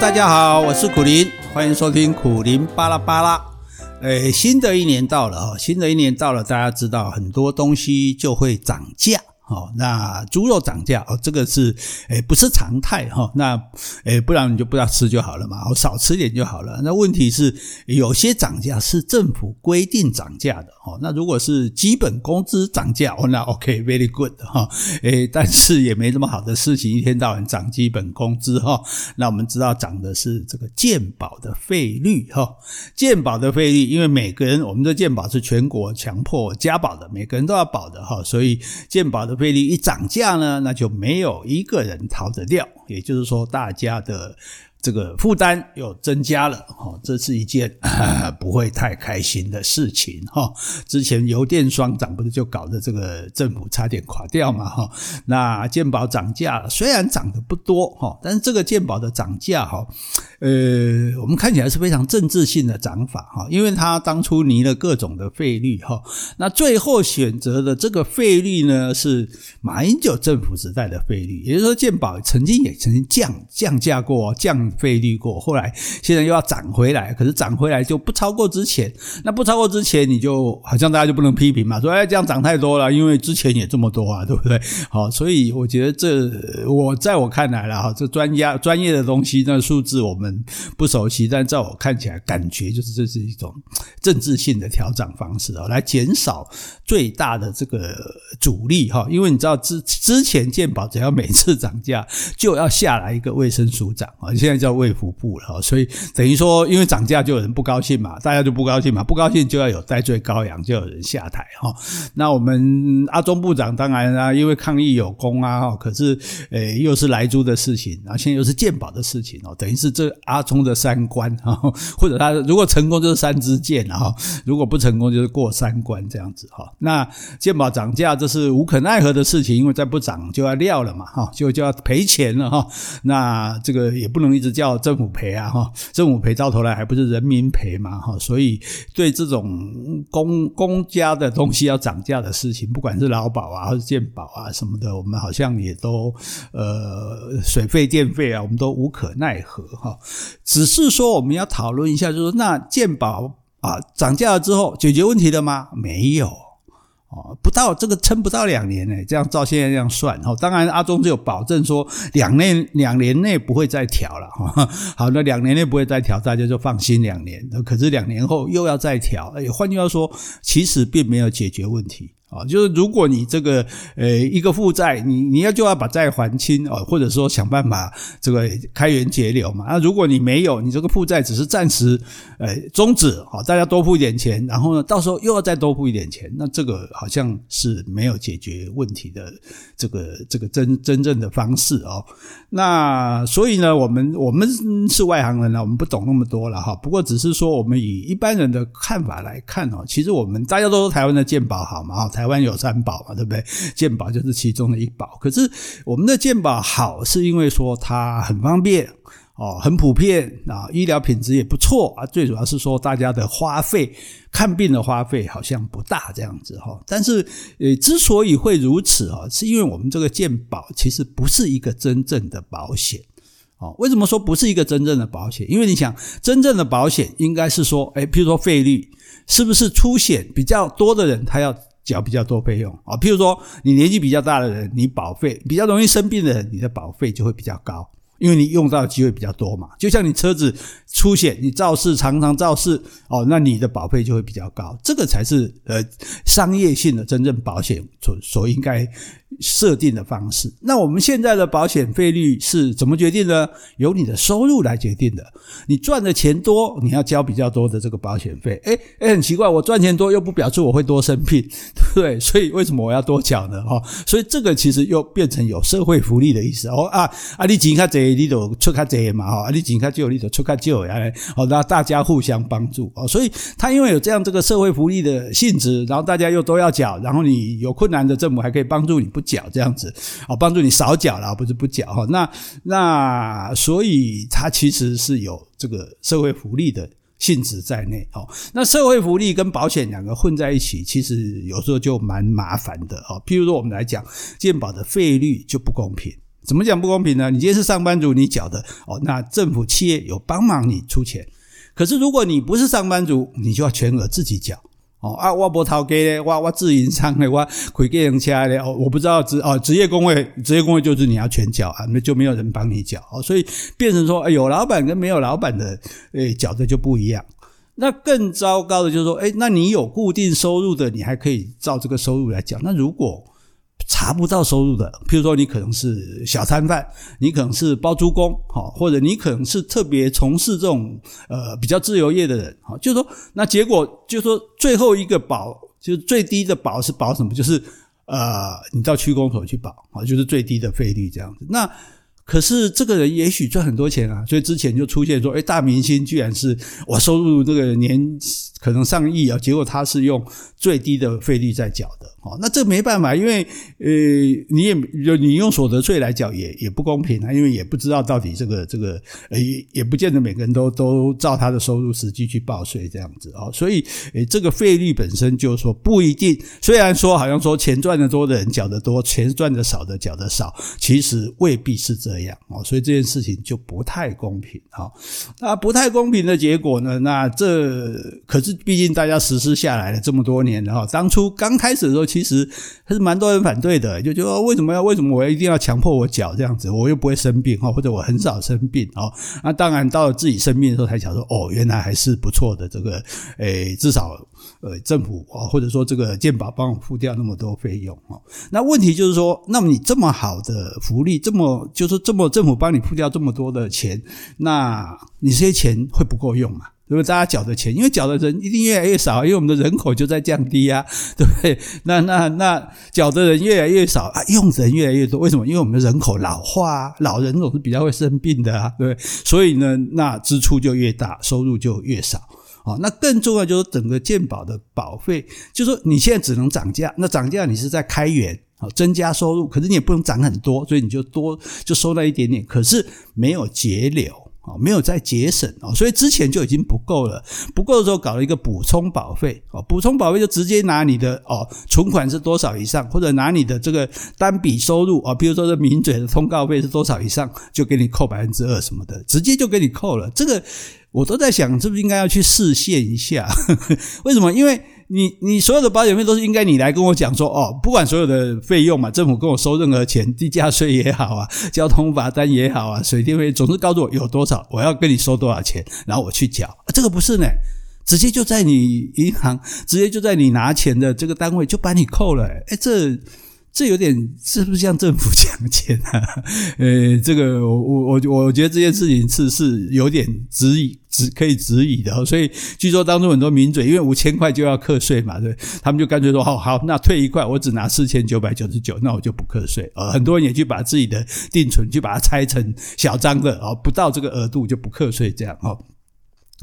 大家好，我是苦林，欢迎收听苦林巴拉巴拉。诶，新的一年到了啊，新的一年到了，大家知道很多东西就会涨价。哦，那猪肉涨价哦，这个是诶不是常态哈。那诶不然你就不要吃就好了嘛，我少吃点就好了。那问题是有些涨价是政府规定涨价的哦。那如果是基本工资涨价哦，那 OK，very good 哈。诶，但是也没这么好的事情，一天到晚涨基本工资哈。那我们知道涨的是这个健保的费率哈，健保的费率，因为每个人我们的健保是全国强迫加保的，每个人都要保的哈，所以健保的。费率一涨价呢，那就没有一个人逃得掉。也就是说，大家的。这个负担又增加了，哈，这是一件 不会太开心的事情，哈。之前油电双涨不是就搞得这个政府差点垮掉嘛，哈。那健保涨价虽然涨得不多，哈，但是这个健保的涨价，哈，呃，我们看起来是非常政治性的涨法，哈，因为他当初拟了各种的费率，哈，那最后选择的这个费率呢是马英九政府时代的费率，也就是说健保曾经也曾经降降价过，降。费率过，后来现在又要涨回来，可是涨回来就不超过之前。那不超过之前，你就好像大家就不能批评嘛，说哎这样涨太多了，因为之前也这么多啊，对不对？好，所以我觉得这我在我看来了哈，这专家专业的东西，那数字我们不熟悉，但在我看起来感觉就是这是一种 政治性的调整方式哦，来减少最大的这个阻力哈。因为你知道之之前健保只要每次涨价就要下来一个卫生署长啊，现在。叫卫福部了，所以等于说，因为涨价就有人不高兴嘛，大家就不高兴嘛，不高兴就要有戴罪羔羊，就有人下台哈。那我们阿中部长当然啊，因为抗疫有功啊，可是诶又是莱猪的事情，然后现在又是健保的事情哦，等于是这阿中的三关哈，或者他如果成功就是三支箭啊，如果不成功就是过三关这样子哈。那健保涨价这是无可奈何的事情，因为再不涨就要撂了嘛哈，就就要赔钱了哈。那这个也不能一直。叫政府赔啊哈，政府赔到头来还不是人民赔嘛哈，所以对这种公公家的东西要涨价的事情，不管是劳保啊或者健保啊什么的，我们好像也都呃水费电费啊，我们都无可奈何哈。只是说我们要讨论一下，就是说那鉴宝啊涨价了之后解决问题了吗？没有。哦，不到这个撑不到两年呢，这样照现在这样算，哦，当然阿中只有保证说两年两年内不会再调了，哈，好，那两年内不会再调，大家就放心两年。可是两年后又要再调，哎，换句话说，其实并没有解决问题。啊，就是如果你这个呃一个负债，你你要就要把债还清哦，或者说想办法这个开源节流嘛。那如果你没有，你这个负债只是暂时呃终止，好，大家多付一点钱，然后呢，到时候又要再多付一点钱，那这个好像是没有解决问题的这个这个真真正的方式哦。那所以呢，我们我们是外行人了，我们不懂那么多了哈。不过只是说，我们以一般人的看法来看哦，其实我们大家都说台湾的健保好嘛，台湾有三宝嘛，对不对？健保就是其中的一宝。可是我们的健保好，是因为说它很方便哦，很普遍啊，医疗品质也不错啊。最主要是说大家的花费，看病的花费好像不大这样子哈。但是呃，之所以会如此啊，是因为我们这个健保其实不是一个真正的保险哦。为什么说不是一个真正的保险？因为你想，真正的保险应该是说，诶，譬如说费率，是不是出险比较多的人他要缴比较多费用啊，譬如说你年纪比较大的人，你保费比较容易生病的人，你的保费就会比较高，因为你用到的机会比较多嘛。就像你车子出险，你肇事常常肇事哦，那你的保费就会比较高。这个才是呃商业性的真正保险所所应该设定的方式。那我们现在的保险费率是怎么决定呢？由你的收入来决定的。你赚的钱多，你要交比较多的这个保险费。诶诶，很奇怪，我赚钱多又不表示我会多生病，对不对？所以为什么我要多缴呢？哈，所以这个其实又变成有社会福利的意思。哦啊啊，你钱较多，你就出卡多嘛。哈，啊你钱较少，你就出卡少。哎，好，那大家互相帮助。哦，所以他因为有这样这个社会福利的性质，然后大家又都要缴，然后你有困难的政府还可以帮助你。不缴这样子，哦，帮助你少缴了，不是不缴哈。那那所以它其实是有这个社会福利的性质在内。哦，那社会福利跟保险两个混在一起，其实有时候就蛮麻烦的。哦，譬如说我们来讲，健保的费率就不公平。怎么讲不公平呢？你今天是上班族，你缴的哦，那政府企业有帮忙你出钱。可是如果你不是上班族，你就要全额自己缴。哦啊，我无头家咧，我我自营商咧，我开个人车咧，哦，我不知道职哦职业工会，职业工会就是你要全缴啊，那就没有人帮你缴哦，所以变成说，哎，有老板跟没有老板的，诶，缴的就不一样。那更糟糕的就是说，哎，那你有固定收入的，你还可以照这个收入来缴。那如果查不到收入的，譬如说你可能是小摊贩，你可能是包租公，哈，或者你可能是特别从事这种呃比较自由业的人，哈，就是说那结果就是说最后一个保就是最低的保是保什么？就是呃你到区公所去保，好，就是最低的费率这样子。那可是这个人也许赚很多钱啊，所以之前就出现说，哎，大明星居然是我收入这个年可能上亿啊，结果他是用最低的费率在缴的。哦，那这没办法，因为呃，你也你用所得税来缴也也不公平啊，因为也不知道到底这个这个呃，也不见得每个人都都照他的收入实际去报税这样子哦，所以诶，这个费率本身就是说不一定，虽然说好像说钱赚得多的人缴得多，钱赚得少的缴得少，其实未必是这样哦，所以这件事情就不太公平哈。那不太公平的结果呢？那这可是毕竟大家实施下来了这么多年了哈，当初刚开始的时候。其实还是蛮多人反对的，就觉得为什么要为什么我要一定要强迫我缴这样子？我又不会生病哦，或者我很少生病哦。那当然到了自己生病的时候才想说，哦，原来还是不错的。这个诶，至少呃政府啊，或者说这个健保帮我付掉那么多费用哦。那问题就是说，那么你这么好的福利，这么就是这么政府帮你付掉这么多的钱，那你这些钱会不够用因为大家缴的钱，因为缴的人一定越来越少，因为我们的人口就在降低啊，对不对？那那那缴的人越来越少啊，用人越来越多，为什么？因为我们的人口老化，老人总是比较会生病的啊，对？所以呢，那支出就越大，收入就越少啊。那更重要就是整个健保的保费，就是说你现在只能涨价，那涨价你是在开源啊，增加收入，可是你也不能涨很多，所以你就多就收那一点点，可是没有节流。啊，没有再节省啊，所以之前就已经不够了。不够的时候搞了一个补充保费啊，补充保费就直接拿你的哦存款是多少以上，或者拿你的这个单笔收入啊，比如说这名嘴的通告费是多少以上，就给你扣百分之二什么的，直接就给你扣了。这个我都在想，是不是应该要去试线一下？为什么？因为。你你所有的保险费都是应该你来跟我讲说哦，不管所有的费用嘛，政府跟我收任何钱，地价税也好啊，交通罚单也好啊，水电费总是告诉我有多少，我要跟你收多少钱，然后我去缴。这个不是呢，直接就在你银行，直接就在你拿钱的这个单位就把你扣了。诶这这有点是不是像政府抢钱啊？呃，这个我我我觉得这件事情是是有点质疑。只可以质疑的，所以据说当中很多名嘴，因为五千块就要课税嘛，对，他们就干脆说，好好，那退一块，我只拿四千九百九十九，那我就不课税。呃，很多人也去把自己的定存去把它拆成小张的，哦，不到这个额度就不课税，这样哦。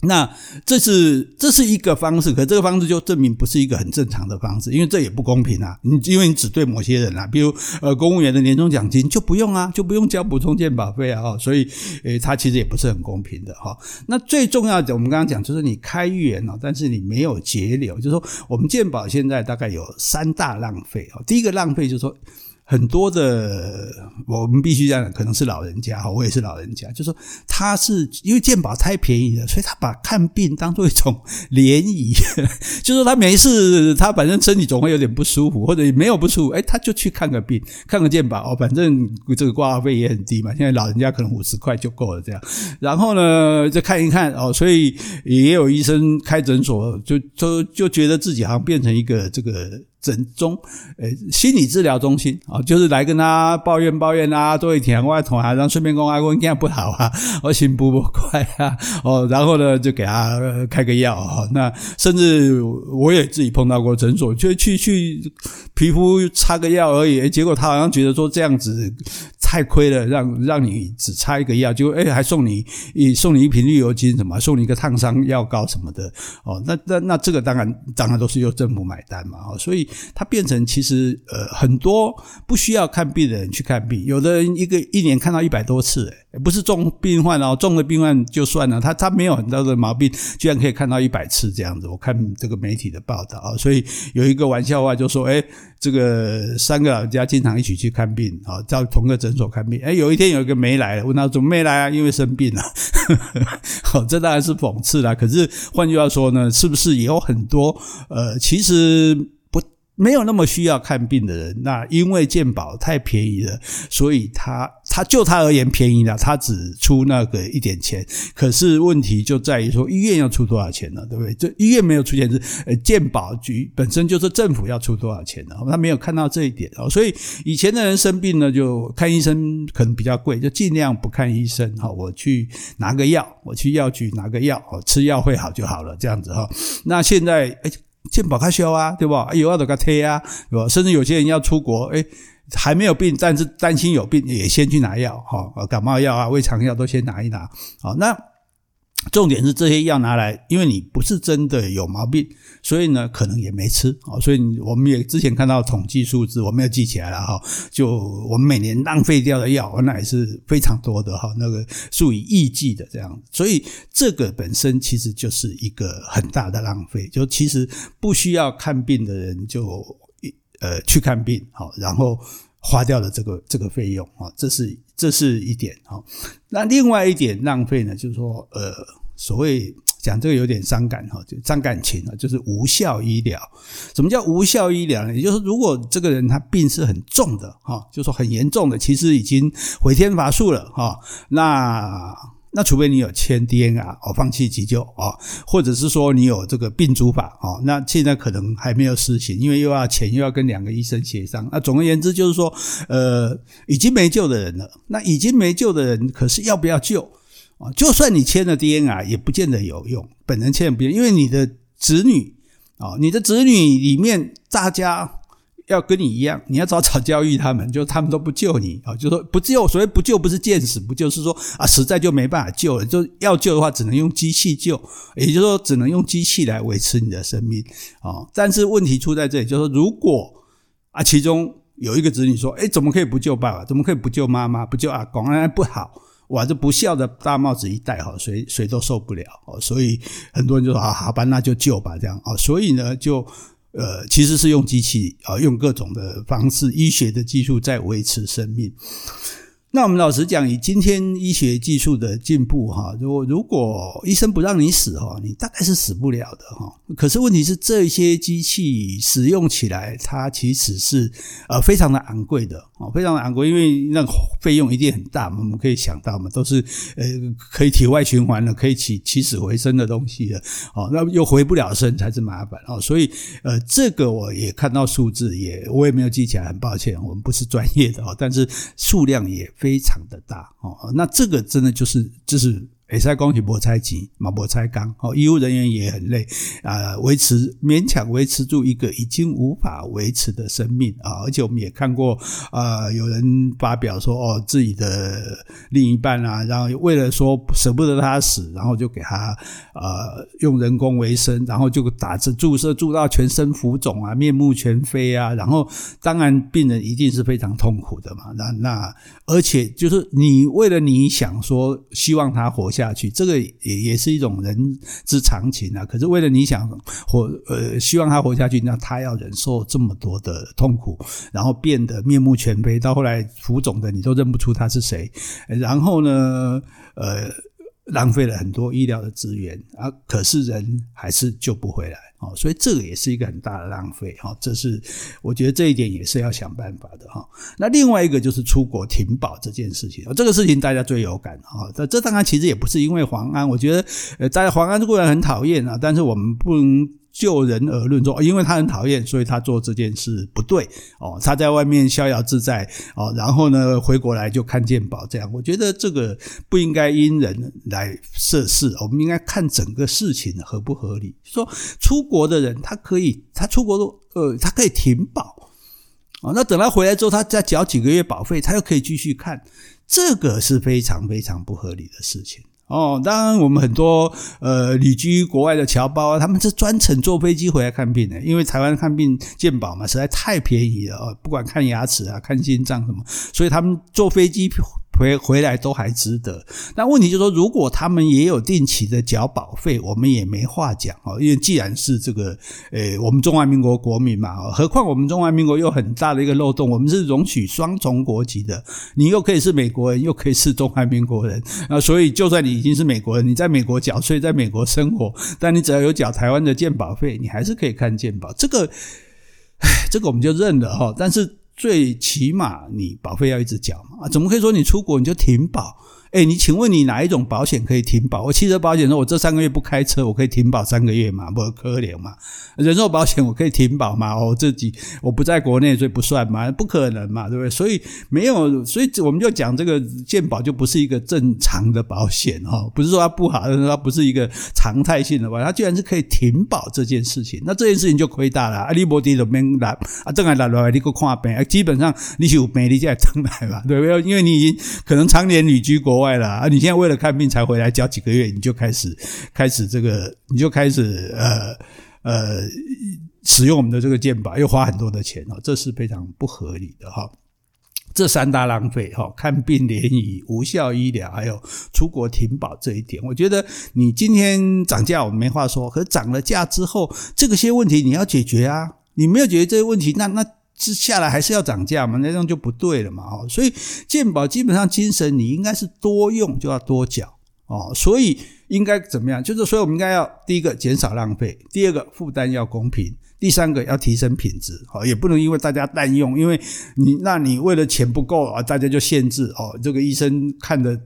那这是这是一个方式，可这个方式就证明不是一个很正常的方式，因为这也不公平啊！你因为你只对某些人啊，比如呃公务员的年终奖金就不用啊，就不用交补充健保费啊，所以诶它其实也不是很公平的哈。那最重要的，我们刚刚讲就是你开源啊，但是你没有节流，就是说我们健保现在大概有三大浪费啊。第一个浪费就是说。很多的，我们必须这样，可能是老人家哈，我也是老人家，就说他是因为健保太便宜了，所以他把看病当做一种联谊，就是说他没事，他反正身体总会有点不舒服，或者没有不舒服，诶他就去看个病，看个健保哦，反正这个挂号费也很低嘛，现在老人家可能五十块就够了这样，然后呢，再看一看哦，所以也有医生开诊所，就就就觉得自己好像变成一个这个。诊中，诶，心理治疗中心啊，就是来跟他抱怨抱怨啊，做一天外同啊，然后顺便跟我讲这样不好啊，我心不不快啊，哦，然后呢就给他开个药啊，那甚至我也自己碰到过诊所，就去去皮肤擦个药而已，结果他好像觉得说这样子。太亏了，让让你只擦一个药，就诶还送你一送你一瓶绿油精什么，送你一个烫伤药膏什么的哦，那那那这个当然当然都是由政府买单嘛，哦，所以它变成其实呃很多不需要看病的人去看病，有的人一个一年看到一百多次，诶不是重病患哦，重的病患就算了，他他没有很多的毛病，居然可以看到一百次这样子，我看这个媒体的报道啊，所以有一个玩笑话就说，诶这个三个老人家经常一起去看病啊，在同个诊。所看病。哎，有一天有一个没来了，问他怎么没来啊？因为生病了。好，这当然是讽刺啦。可是换句话说呢，是不是也有很多呃，其实。没有那么需要看病的人，那因为健保太便宜了，所以他他就他而言便宜了，他只出那个一点钱。可是问题就在于说，医院要出多少钱呢？对不对？这医院没有出钱是呃健保局本身就是政府要出多少钱呢？他没有看到这一点哦，所以以前的人生病呢，就看医生可能比较贵，就尽量不看医生哈。我去拿个药，我去药局拿个药，吃药会好就好了，这样子哈。那现在诶健保开销啊，对吧？有要的卡贴啊，对吧？甚至有些人要出国，哎还没有病，但是担心有病，也先去拿药，哈，感冒药啊、胃肠药都先拿一拿，好，那。重点是这些药拿来，因为你不是真的有毛病，所以呢，可能也没吃啊。所以我们也之前看到统计数字，我没有记起来了哈。就我们每年浪费掉的药，那也是非常多的哈，那个数以亿计的这样。所以这个本身其实就是一个很大的浪费。就其实不需要看病的人就呃去看病好，然后花掉了这个这个费用啊，这是。这是一点哈，那另外一点浪费呢，就是说，呃，所谓讲这个有点伤感哈，就伤感情啊，就是无效医疗。什么叫无效医疗呢？也就是如果这个人他病是很重的哈，就是说很严重的，其实已经回天乏术了哈，那。那除非你有签 DNR 哦，放弃急救哦，或者是说你有这个病主法哦，那现在可能还没有施行，因为又要钱又要跟两个医生协商。那总而言之就是说，呃，已经没救的人了。那已经没救的人，可是要不要救啊？就算你签了 DNR，也不见得有用。本人签不用，因为你的子女哦，你的子女里面大家。要跟你一样，你要早早教育他们，就他们都不救你啊，就说不救，所谓不救不是见死不救，是说啊实在就没办法救了，就要救的话只能用机器救，也就是说只能用机器来维持你的生命啊。但是问题出在这里，就是说如果啊其中有一个子女说，诶怎么可以不救爸爸？怎么可以不救妈妈？不救阿公？那不好，哇，这不孝的大帽子一戴哈，谁 谁都受不了哦。所以很多人就说啊，好吧，那就救吧，这样啊。所以呢就。呃，其实是用机器啊，用各种的方式，医学的技术在维持生命。那我们老实讲，以今天医学技术的进步，哈，如果如果医生不让你死，哈，你大概是死不了的，哈。可是问题是，这些机器使用起来，它其实是呃非常的昂贵的，哦，非常的昂贵，因为那费用一定很大。我们可以想到嘛，都是呃可以体外循环的，可以起起死回生的东西的，哦，那又回不了身才是麻烦哦。所以呃，这个我也看到数字，也我也没有记起来，很抱歉，我们不是专业的哦，但是数量也。非常的大哦，那这个真的就是就是。也在恭喜博拆机，马博拆钢哦，医务人员也很累啊，维持勉强维持住一个已经无法维持的生命啊，而且我们也看过啊，有人发表说哦，自己的另一半啊，然后为了说舍不得他死，然后就给他呃用人工维生，然后就打着注射注到全身浮肿啊，面目全非啊，然后当然病人一定是非常痛苦的嘛，那那而且就是你为了你想说希望他活下去，这个也也是一种人之常情啊。可是为了你想活，呃，希望他活下去，那他要忍受这么多的痛苦，然后变得面目全非，到后来浮肿的你都认不出他是谁。然后呢，呃，浪费了很多医疗的资源啊，可是人还是救不回来。哦，所以这个也是一个很大的浪费哈，这是我觉得这一点也是要想办法的哈。那另外一个就是出国停保这件事情，这个事情大家最有感哈。这这当然其实也不是因为黄安，我觉得呃，大家黄安固然很讨厌啊，但是我们不能。就人而论，说因为他很讨厌，所以他做这件事不对哦。他在外面逍遥自在哦，然后呢，回国来就看见保这样。我觉得这个不应该因人来设事，我们应该看整个事情合不合理。说出国的人，他可以，他出国都呃，他可以停保哦。那等他回来之后，他再缴几个月保费，他又可以继续看，这个是非常非常不合理的事情。哦，当然，我们很多呃旅居国外的侨胞啊，他们是专程坐飞机回来看病的，因为台湾看病健保嘛，实在太便宜了哦，不管看牙齿啊、看心脏什么，所以他们坐飞机回回来都还值得。那问题就是说，如果他们也有定期的缴保费，我们也没话讲哦。因为既然是这个，诶，我们中华民国国民嘛，何况我们中华民国有很大的一个漏洞，我们是容许双重国籍的，你又可以是美国人，又可以是中华民国人啊。所以，就算你已经是美国人，你在美国缴税，在美国生活，但你只要有缴台湾的健保费，你还是可以看健保。这个，唉，这个我们就认了哈。但是。最起码你保费要一直缴嘛？啊，怎么可以说你出国你就停保？哎，你请问你哪一种保险可以停保？我汽车保险说，我这三个月不开车，我可以停保三个月嘛？不可怜嘛？人寿保险我可以停保嘛？我，自己我不在国内，所以不算嘛？不可能嘛？对不对？所以没有，所以我们就讲这个健保就不是一个正常的保险哦，不是说它不好，但是它不是一个常态性的保险，它居然是可以停保这件事情，那这件事情就亏大了。啊，你没地就免来啊，正来来来你给我看病，基本上你是有病你才登来嘛，对不对？因为你已经可能常年旅居国。国外了啊！你现在为了看病才回来，交几个月你就开始开始这个，你就开始呃呃使用我们的这个健保，又花很多的钱哦，这是非常不合理的哈。这三大浪费哈，看病联谊、无效医疗，还有出国停保这一点，我觉得你今天涨价我们没话说，可是涨了价之后，这个些问题你要解决啊！你没有解决这些问题，那那。是下来还是要涨价嘛？那这样就不对了嘛！哦，所以健保基本上精神，你应该是多用就要多缴哦。所以应该怎么样？就是所以我们应该要第一个减少浪费，第二个负担要公平。第三个要提升品质，哦，也不能因为大家滥用，因为你，那你为了钱不够啊，大家就限制哦，这个医生看的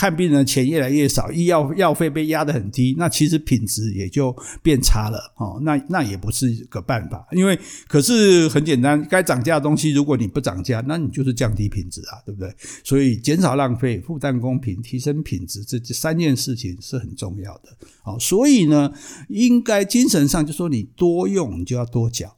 看病人的钱越来越少，医药药费被压得很低，那其实品质也就变差了哦，那那也不是个办法，因为可是很简单，该涨价的东西，如果你不涨价，那你就是降低品质啊，对不对？所以减少浪费、负担公平、提升品质，这这三件事情是很重要的。好，所以呢，应该精神上就说你多用。你就要多缴，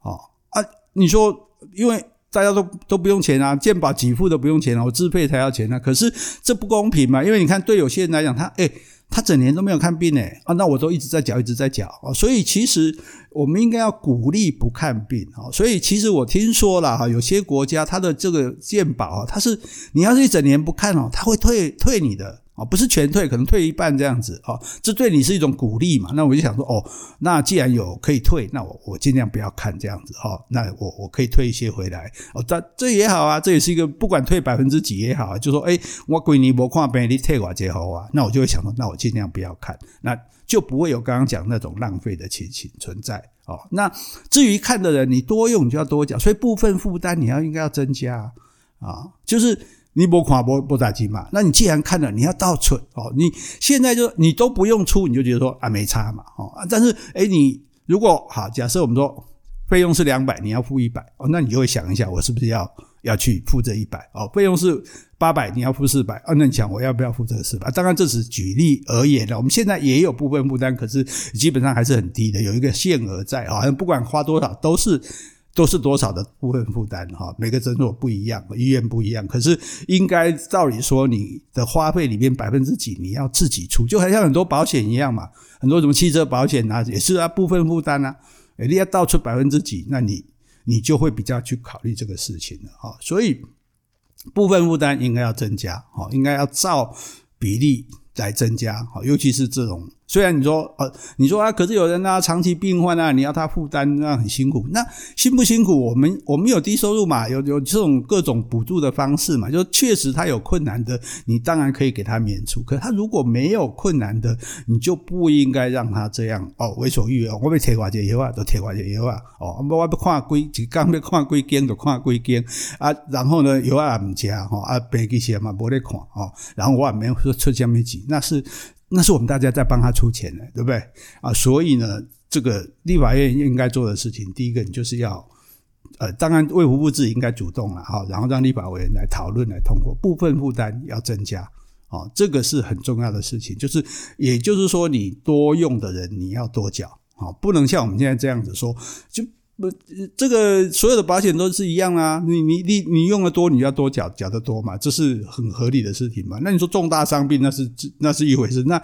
哦啊！你说，因为大家都都不用钱啊，健保给付都不用钱啊，我自费才要钱啊。可是这不公平嘛？因为你看，对有些人来讲，他诶他整年都没有看病诶啊，那我都一直在缴，一直在缴啊。所以其实我们应该要鼓励不看病啊。所以其实我听说了哈，有些国家它的这个健保啊，它是你要是一整年不看哦，他会退退你的。哦，不是全退，可能退一半这样子哦，这对你是一种鼓励嘛？那我就想说，哦，那既然有可以退，那我我尽量不要看这样子哈。那我我可以退一些回来哦，这这也好啊，这也是一个不管退百分之几也好，就说哎，我几年没看病，你退我这好啊，那我就会想说，那我尽量不要看，那就不会有刚刚讲那种浪费的情形存在哦。那至于看的人，你多用你就要多缴，所以部分负担你要应该要增加啊，就是。你不看不不打紧嘛？那你既然看了，你要倒出哦。你现在就你都不用出，你就觉得说啊没差嘛哦。但是诶你如果好，假设我们说费用是两百，你要付一百哦，那你就会想一下，我是不是要要去付这一百哦？费用是八百，你要付四百哦，那你想我要不要付这个四百？当然这是举例而言的。我们现在也有部分负担，可是基本上还是很低的，有一个限额在啊，不管花多少都是。都是多少的部分负担哈？每个诊所不一样，医院不一样。可是应该照理说，你的花费里面百分之几你要自己出，就好像很多保险一样嘛。很多什么汽车保险啊，也是啊部分负担啊。你要倒出百分之几，那你你就会比较去考虑这个事情了哈。所以部分负担应该要增加哈，应该要照比例来增加哈，尤其是这种。虽然你说呃，你说啊，可是有人啊，长期病患啊，你要他负担，那很辛苦。那辛不辛苦？我们我们有低收入嘛，有有这种各种补助的方式嘛，就确实他有困难的，你当然可以给他免除。可他如果没有困难的，你就不应该让他这样哦，为所欲为。我被贴挂这药啊，都贴挂这药啊，哦，我我不看规，就刚要看规间就看规间啊，然后呢，药啊唔吃哈啊，白几些嘛，无咧看哦，然后我也没说出什么钱，那是。那是我们大家在帮他出钱的，对不对啊？所以呢，这个立法院应该做的事情，第一个你就是要，呃，当然卫福部自己应该主动了哈，然后让立法委员来讨论来通过，部分负担要增加，啊，这个是很重要的事情。就是也就是说，你多用的人你要多缴，啊，不能像我们现在这样子说就。不，这个所有的保险都是一样啊。你你你你用的多，你要多缴缴的多嘛，这是很合理的事情嘛。那你说重大伤病，那是那是一回事，那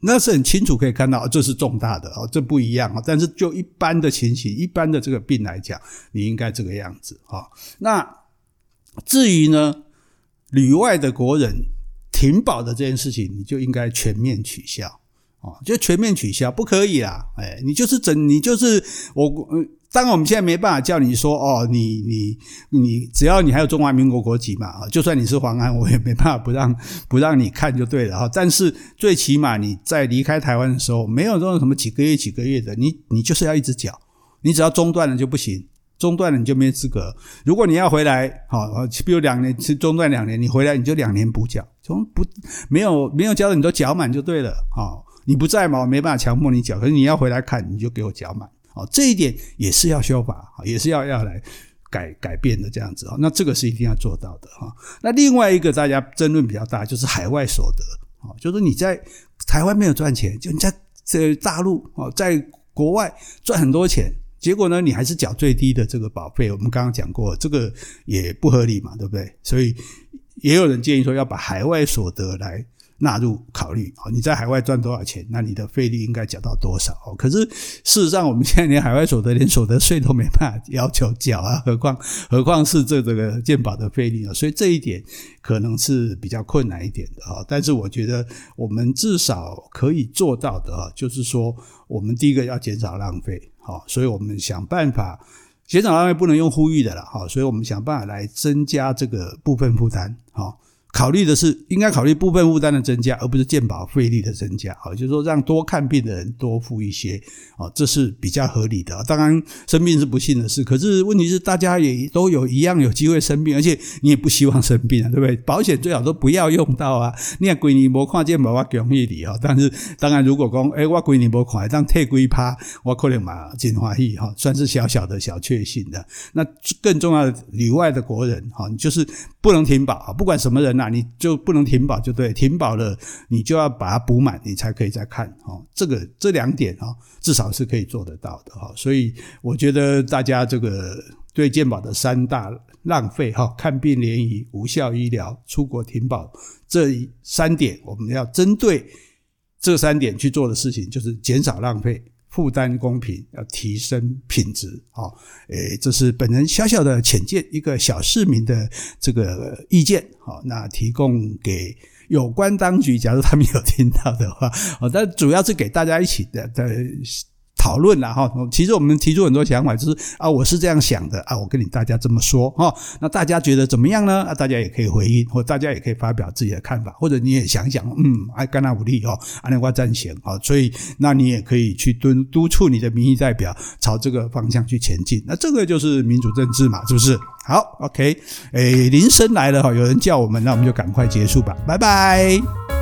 那是很清楚可以看到，这是重大的哦，这不一样啊。但是就一般的情形，一般的这个病来讲，你应该这个样子啊。那至于呢，旅外的国人停保的这件事情，你就应该全面取消哦，就全面取消，不可以啦！哎，你就是整，你就是我。当然，我们现在没办法叫你说哦，你你你，只要你还有中华民国国籍嘛，就算你是黄安，我也没办法不让不让你看就对了哈。但是最起码你在离开台湾的时候，没有这种什么几个月几个月的，你你就是要一直缴，你只要中断了就不行，中断了你就没资格。如果你要回来，好，比如两年是中断两年，你回来你就两年补缴，从不没有没有交的你都缴满就对了啊。你不在嘛，我没办法强迫你缴，可是你要回来看，你就给我缴满。哦，这一点也是要修法，也是要要来改改变的这样子哦。那这个是一定要做到的哈。那另外一个大家争论比较大，就是海外所得啊，就是你在台湾没有赚钱，就你在这大陆哦，在国外赚很多钱，结果呢，你还是缴最低的这个保费。我们刚刚讲过，这个也不合理嘛，对不对？所以也有人建议说，要把海外所得来。纳入考虑啊！你在海外赚多少钱，那你的费率应该缴到多少？可是事实上，我们现在连海外所得、连所得税都没办法要求缴啊，何况 何况是这这个健保的费率啊？所以这一点可能是比较困难一点的啊。但是我觉得我们至少可以做到的啊，就是说，我们第一个要减少浪费，好，所以我们想办法减少浪费，不能用呼吁的了，好，所以我们想办法来增加这个部分负担，好。考虑的是应该考虑部分负担的增加，而不是健保费率的增加。好，就是说让多看病的人多付一些，哦，这是比较合理的。当然，生病是不幸的事，可是问题是大家也都有一样有机会生病，而且你也不希望生病啊，对不对？保险最好都不要用到啊。你看几年没看健保，我容易理啊。但是当然，如果讲，哎，我几年没看，当退几趴，我可能嘛真欢喜哈，算是小小的小确幸的。那更重要的，里外的国人哈，就是不能停保，不管什么人啊。那你就不能停保，就对，停保了，你就要把它补满，你才可以再看哦。这个这两点啊，至少是可以做得到的哈。所以我觉得大家这个对健保的三大浪费哈，看病联谊、无效医疗、出国停保这三点，我们要针对这三点去做的事情，就是减少浪费。负担公平，要提升品质，好，诶，这是本人小小的浅见，一个小市民的这个意见，好，那提供给有关当局，假如他们有听到的话，好，但主要是给大家一起的的。讨论了哈，其实我们提出很多想法，就是啊，我是这样想的啊，我跟你大家这么说哈，那大家觉得怎么样呢？啊，大家也可以回应，或大家也可以发表自己的看法，或者你也想想，嗯，爱干那武力哦，阿内瓜赞成啊，所以那你也可以去敦督促你的民意代表朝这个方向去前进，那这个就是民主政治嘛，是不是？好，OK，诶，铃声来了哈，有人叫我们，那我们就赶快结束吧，拜拜。